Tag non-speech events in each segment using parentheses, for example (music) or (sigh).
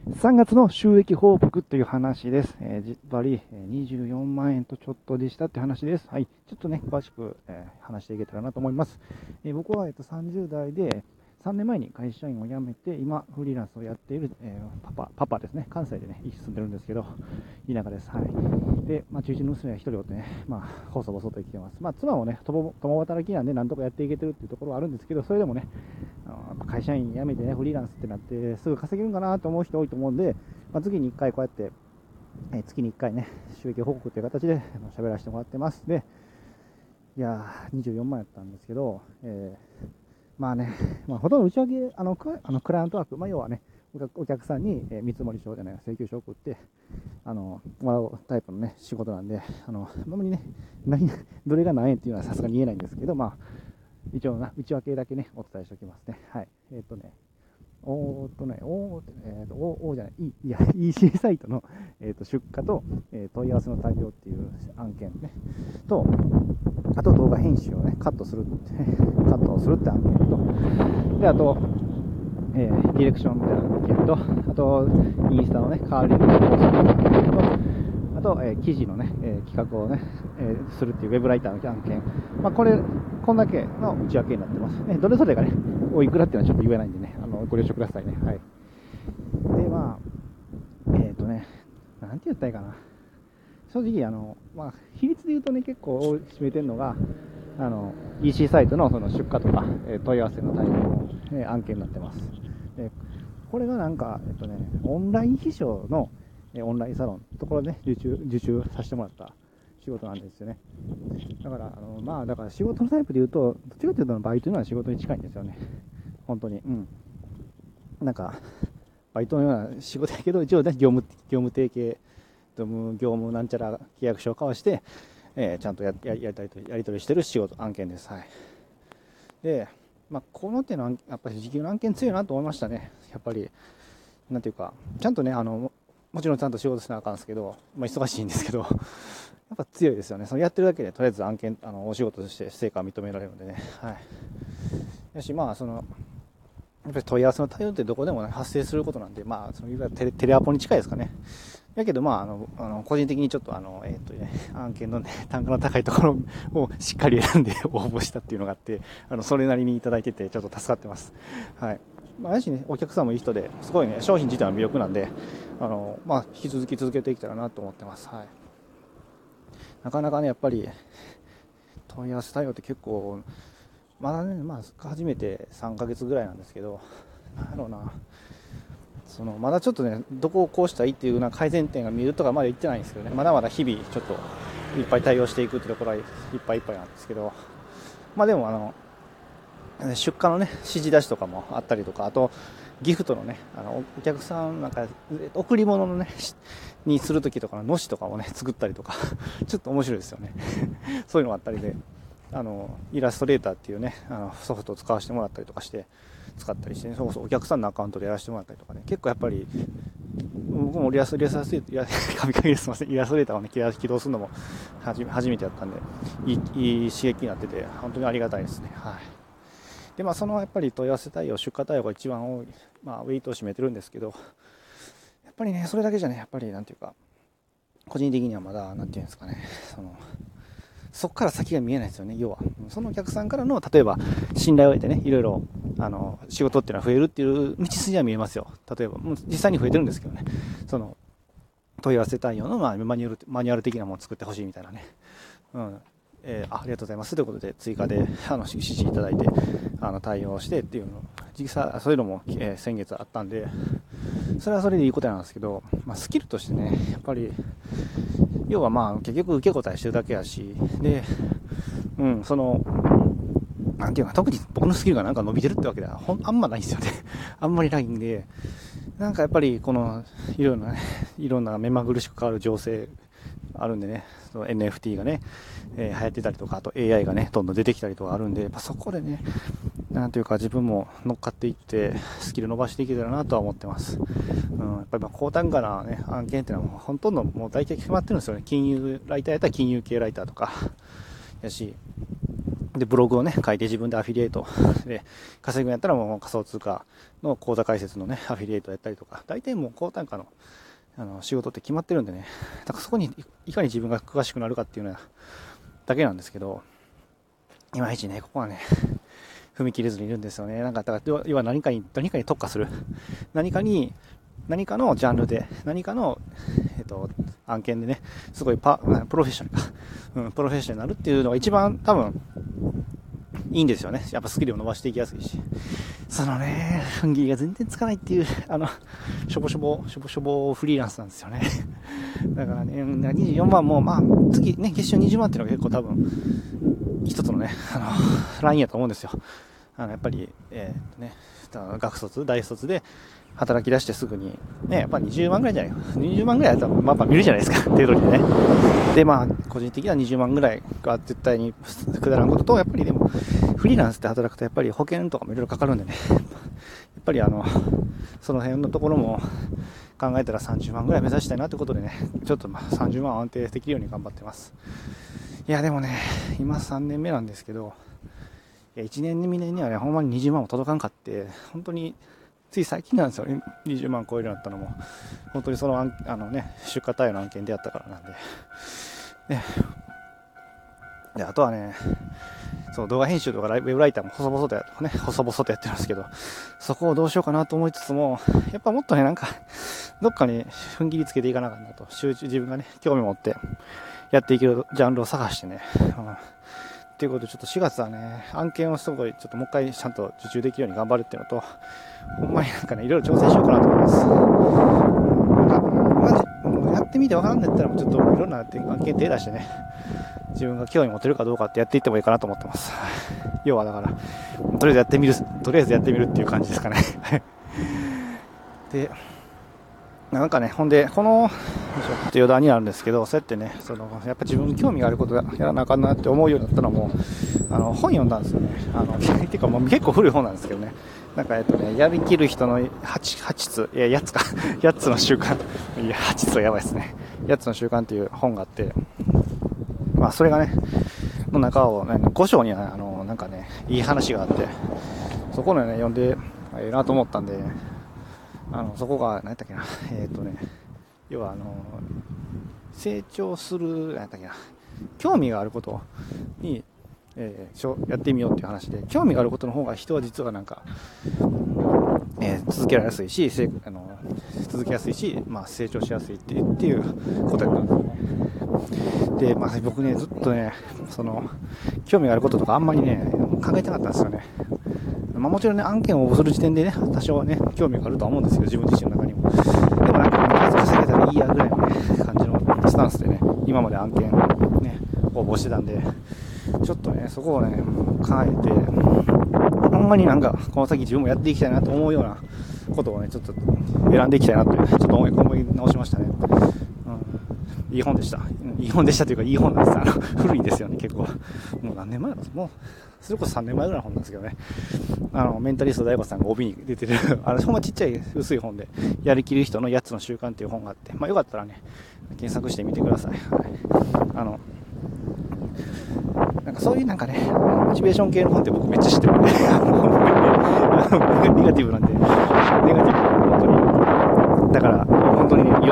3月の収益報告という話です。えー、じっぱり24万円とちょっとでしたって話です。はい。ちょっとね、詳しく、えー、話していけたらなと思います。えー、僕は、えっと、30代で、3年前に会社員を辞めて、今、フリーランスをやっている、えー、パパ、パパですね。関西でね、住んでるんですけど、(laughs) 田舎です。はい。で、まあ、中心の娘が一人おってね、まあ、細々と生きてます。まあ、妻もね、共働きなんで、なんとかやっていけてるっていうところはあるんですけど、それでもね、あ会社員辞めてね、フリーランスってなって、すぐ稼げるんかなと思う人多いと思うんで、まあ、月に1回こうやって、えー、月に1回ね、収益報告という形で喋らせてもらってます。で、いやー、24万やったんですけど、えーまあね、(laughs) まあ、ほとんど打ち上げ、あの、あのクライアントワーク、まあ、要はね、お客さんに、えー、見積書じゃない、請求書を送って、あの、もらうタイプのね、仕事なんで、あの、あんまりね、何、(laughs) どれが何円っていうのはさすがに言えないんですけど、まあ、一応な、内訳だけね、お伝えしておきますね。はい。えっ、ー、とね、おーっとね、おーって、えっ、と、おおじゃない、いいや、(laughs) EC サイトの、えっ、と、出荷と、えー、問い合わせの対応っていう案件ね、と、あと動画編集をね、カットする、(laughs) カットをするって案件と、で、あと、えー、ディレクションみたいな案件と、あと、インスタのね、カーリングをする案件と、あと、え、記事のね、え、企画をね、え、するっていうウェブライターの案件。まあ、これ、こんだけの内訳になってます。ね、どれぞれがね、おいくらっていうのはちょっと言えないんでね、ご了承くださいね。はい。で、まあ、えっ、ー、とね、なんて言ったらいいかな。正直、あの、まあ、比率で言うとね、結構占めてるのが、あの、EC サイトのその出荷とか、え問い合わせの対応の、え案件になってます。で、これがなんか、えっとね、オンライン秘書の、えオンラインサロンのところで、ね、受注、受注させてもらった仕事なんですよね。だから、あの、まあ、だから仕事のタイプで言うと、どっちかというとバイトのような仕事に近いんですよね。本当に。うん。なんか、バイトのような仕事やけど、一応ね、業務、業務提携、業務、業務なんちゃら契約書を交わして、えー、ちゃんとやややりたいとやり取りしてる仕事、案件です。はい。で、まあ、この手のやっぱり時給の案件強いなと思いましたね。やっぱり、なんていうか、ちゃんとね、あの、もちろんちゃんと仕事しなあかんですけど、まあ、忙しいんですけど、(laughs) やっぱ強いですよね。そのやってるだけで、とりあえず案件、あの、お仕事として成果が認められるのでね。はい。やし、まあ、その、やっぱり問い合わせの対応ってどこでも、発生することなんで、まあ、そのいわゆるテレテレアポに近いですかね。やけど、まあ、あの、あの個人的にちょっとあの、えっ、ー、とね、案件のね、(laughs) 単価の高いところをしっかり選んで (laughs) 応募したっていうのがあって、あの、それなりにいただいてて、ちょっと助かってます。はい。まあ、やしね、お客さんもいい人で、すごいね、商品自体は魅力なんで、あの、まあ、引き続き続けていけたらなと思ってます。はい。なかなかね、やっぱり、問い合わせ対応って結構、まだね、まあ、初めて3ヶ月ぐらいなんですけど、なんやろうな、そのまだちょっとね、どこをこうしたらいいっていうような改善点が見るとかまだ言ってないんですけどね、まだまだ日々ちょっといっぱい対応していくってところはいっぱいいっぱいなんですけど、まあでもあの、出荷のね、指示出しとかもあったりとか、あと、ギフトのね、あの、お客さんなんか、贈り物のね、にするときとかののしとかをね、作ったりとか、(laughs) ちょっと面白いですよね。(laughs) そういうのがあったりで、あの、イラストレーターっていうね、あのソフトを使わせてもらったりとかして、使ったりして、ね、そうそうお客さんのアカウントでやらせてもらったりとかね、結構やっぱり、僕もイラストレーター、神々ですみません、イラストレーターをね、起動するのも初めてやったんで、いいいい刺激になってて、本当にありがたいですね。はい。で、まあ、そのやっぱり問い合わせ対応、出荷対応が一番多い、まあ、ウェイトを占めてるんですけど、やっぱりね、それだけじゃね、やっぱりなんていうか、個人的にはまだ、なんていうんですかね、その、そこから先が見えないですよね、要は。そのお客さんからの、例えば、信頼を得てね、いろいろ、あの、仕事っていうのは増えるっていう道筋は見えますよ。例えば、もう実際に増えてるんですけどね。その、問い合わせ対応の、まあ、マニュアル、マニュアル的なものを作ってほしいみたいなね。うん。えー、あありがとうございますということで、追加で、あの、指示いただいて、あの、対応してっていうの、実際、そういうのも、えー、先月あったんで、それはそれでいいことなんですけど、まあ、スキルとしてね、やっぱり、要はまあ、結局受け答えしてるだけやし、で、うん、その、なんていうか、特に僕のスキルがなんか伸びてるってわけではほんあんまないんですよね。(laughs) あんまりないんで、なんかやっぱりこの、いろんなね、いろんな目まぐるしく変わる情勢あるんでね、その NFT がね、えー、流行ってたりとか、あと AI がね、どんどん出てきたりとかあるんで、まあ、そこでね、なんていうか自分も乗っかっていって、スキル伸ばしていけたらなとは思ってます。うん、やっぱりまあ高単価なね、案件っていうのはもうほとんどもう大体決まってるんですよね。金融、ライターやったら金融系ライターとか、やし、で、ブログをね、書いて自分でアフィリエイト。で稼ぐんやったらもう仮想通貨の口座開設のね、アフィリエイトやったりとか、大体もう高単価のあの仕事って決まってるんでね、だからそこにいかに自分が詳しくなるかっていうのはだけなんですけど、いまいちね、ここはね、踏み切れずにいるんですよね。なんか、だから要は何かに、何かに特化する。(laughs) 何かに、何かのジャンルで、何かの、えっと、案件でね、すごいパ、プロフェッショナルか。(laughs) うん、プロフェッショナルなっていうのが一番多分、いいんですよね。やっぱスキルを伸ばしていきやすいし。そのね、踏ん切りが全然つかないっていう、あの、しょぼしょぼ、しょぼしょぼフリーランスなんですよね。(laughs) だからね、24万も、まあ、次ね、月収20万っていうのが結構多分、一つのね、あの、ラインやと思うんですよ。あの、やっぱり、えー、っとね、学卒、大卒で働き出してすぐに、ね、やっぱ20万ぐらいじゃないか。20万ぐらいやったら、まあまあ見るじゃないですか、(laughs) 程度にね。で、まあ、個人的には20万ぐらいが絶対にくだらんことと、やっぱりでも、フリーランスで働くとやっぱり保険とかもいろいろかかるんでね、(laughs) やっぱりあの、その辺のところも考えたら30万ぐらい目指したいなということでね、ちょっとまあ30万安定できるように頑張ってます。いや、でもね、今3年目なんですけど、1年2年にはね、ほんまに20万も届かんかって、本当につい最近なんですよ。ね、20万超えるようになったのも、本当にそのあの、ね、出荷対応の案件でやったからなんで、ね、であとはね、そう動画編集とかウェブライターも細々とや,、ね、細々とやってるんですけど、そこをどうしようかなと思いつつも、やっぱもっとね、なんか、どっかに踏ん切りつけていかなかったと、集中、自分がね、興味持ってやっていけるジャンルを探してね、うん。っていうことで、ちょっと4月はね、案件をすごい、ちょっともう一回ちゃんと受注できるように頑張るっていうのと、ほんまになんかね、いろいろ挑戦しようかなと思います。なんか、マジ、やってみてわかんないったら、もうちょっといろんな案件手出してね、自分が興味持てるかどうかってやっていってもいいかなと思ってます。要はだから、とりあえずやってみる、とりあえずやってみるっていう感じですかね。で、なんかね、ほんで、この、ちょっと余談になるんですけど、そうやってね、その、やっぱ自分に興味があることやらなあかんなって思うようになったのも、あの、本読んだんですよね。あの、ていうかもう結構古い本なんですけどね。なんかえっとね、やりきる人の8、8つ、いや、8つか、(laughs) 8つの習慣。いや、8つはやばいですね。8つの習慣っていう本があって、まあ、それがね、の中をね、5章には、あの、なんかね、いい話があって、そこのね、読んで、ええなと思ったんで、あのそこが何やったっけな。(laughs) えっ、ー、とね要はあの成長する何やったっけな。興味があることに、えー、やってみようっていう話で興味があることの方が人は実はなんか、えー、続けられやすいしせあの続けやすいし、まあ、成長しやすいってっていうことやった。んですよねで、まあ、僕ねずっとねその興味があることとかあんまりね考えてなかったんですよねまあ、もちろんね、案件を応募する時点でね、多少はね、興味があるとは思うんですけど、自分自身の中にも。でもなんか、数稼げたらいいやぐらいのね、感じのスタンスでね、今まで案件ね、応募してたんで、ちょっとね、そこをね、考えて、ほんまになんか、この先自分もやっていきたいなと思うようなことをね、ちょっと選んでいきたいなという、ちょっと思い思い直しましたね。うん。いい本でした。いい本でしたというか、いい本なんです。あの、古いんですよね、結構。もう何年前だもう、それこそ3年前ぐらいの本なんですけどね。あの、メンタリスト大悟さんが帯に出てる、(laughs) あの、ほんまちっちゃい薄い本で、やりきる人の8つの習慣っていう本があって、まあよかったらね、検索してみてください。はい。あの、なんかそういうなんかね、モチベーション系の本って僕めっちゃ知ってるんで、(laughs) あの、ネガティブなんで、ネガティブ、本当に。だから、本当にね、モチ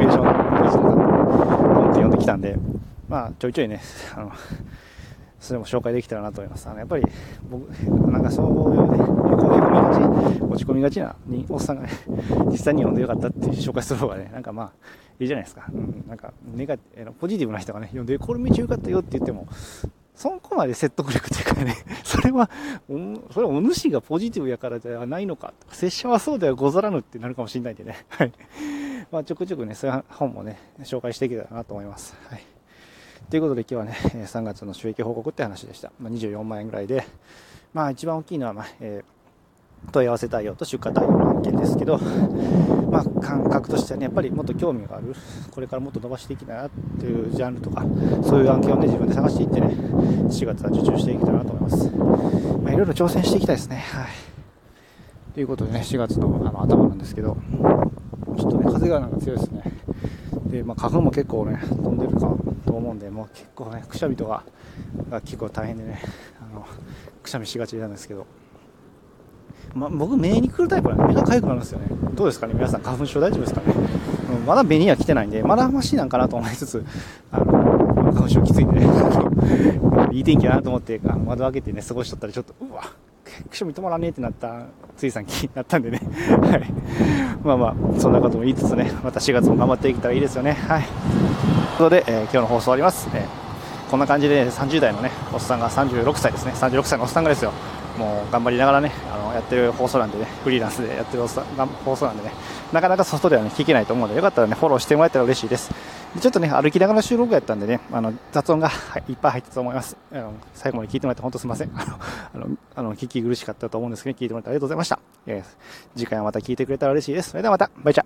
ベーション大事な本って読んできたんで、まあちょいちょいね、あの、それも紹介できたらなと思います。あのやっぱり僕、なんかそういうね、こういうがち、落ち込みがちなにおっさんがね、(laughs) 実際に読んでよかったっていう紹介する方がね、なんかまあ、いいじゃないですか。うん、なんか、ネガポジティブな人がね、読んで、これ道よかったよって言っても、そこまで説得力っていうかね、(laughs) それは、それはお主がポジティブやからではないのか、拙者はそうではござらぬってなるかもしれないんでね、はい。まあ、ちょくちょくね、そういう本もね、紹介していけたらなと思います。はい。ということで今日はね、3月の収益報告って話でした。まあ、24万円ぐらいで、まあ一番大きいのは、まあ、えー、問い合わせ対応と出荷対応の案件ですけど、まあ感覚としてはね、やっぱりもっと興味がある、これからもっと伸ばしていきたいなっていうジャンルとか、そういう案件をね、自分で探していってね、4月は受注していけたらなと思います。まあいろいろ挑戦していきたいですね。はい。ということでね、4月のあの頭なんですけど、ちょっとね、風がなんか強いですね。で、まあ、花粉も結構ね、飛んでるかと思うんで、もう結構ね、くしゃみとかが結構大変でね、あの、くしゃみしがちなんですけど。ま、僕、目に来るタイプなんで、目が痒くなるんですよね。どうですかね？皆さん、花粉症大丈夫ですかね、うん、まだ目には来てないんで、まだマシなんかなと思いつつ、あの、花粉症きついんでね、(laughs) いい天気やなと思って、あの窓開けてね、過ごしとったらちょっと、うわ、くしゃみ止まらねえってなった、ついさん気になったんでね。(laughs) はい。まあまあ、そんなことも言いつつね、また4月も頑張っていけたらいいですよね。はい。ということで、えー、今日の放送終わります。えー、こんな感じで、ね、30代のね、おっさんが36歳ですね。36歳のおっさんがですよ。もう頑張りながらね、あのやってる放送なんでね、フリーランスでやってるおっさん放送なんでね、なかなか外ではね、聞けないと思うので、よかったらね、フォローしてもらえたら嬉しいです。でちょっとね、歩きながら収録やったんでね、あの、雑音が、い、っぱい入ったと思います。あの最後まで聞いてもらって本当すみません。あの、あの、聞き苦しかったと思うんですけど、ね聞いてもらってありがとうございました。え、次回はまた聞いてくれたら嬉しいです。それではまた、バイチャ